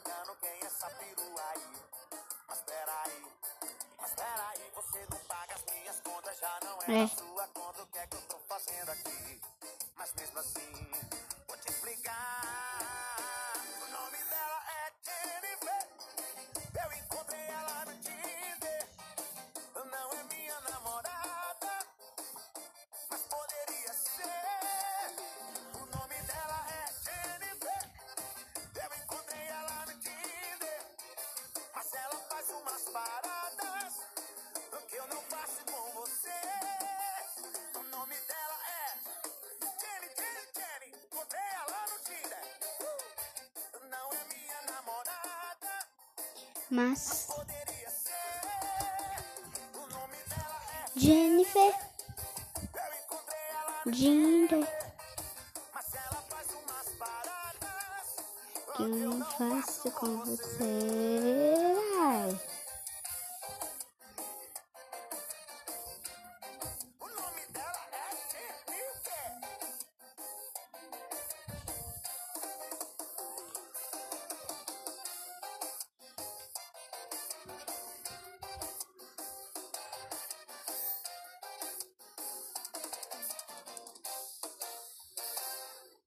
Perguntando quem é essa perua aí. Mas peraí, mas peraí, você não paga as minhas contas, já não é, É. a sua conta, o que é que eu tô fazendo aqui? Mas mesmo assim, vou te explicar. Umas paradas que eu não faço com você. O nome dela é Jenny, Jenny, Jenny. Encontrei ela no Tinder. Não é minha namorada, Mas poderia ser. O nome dela é Jennifer Eu encontrei ela no Jinder mas ela faz umas paradas que eu não faço com você.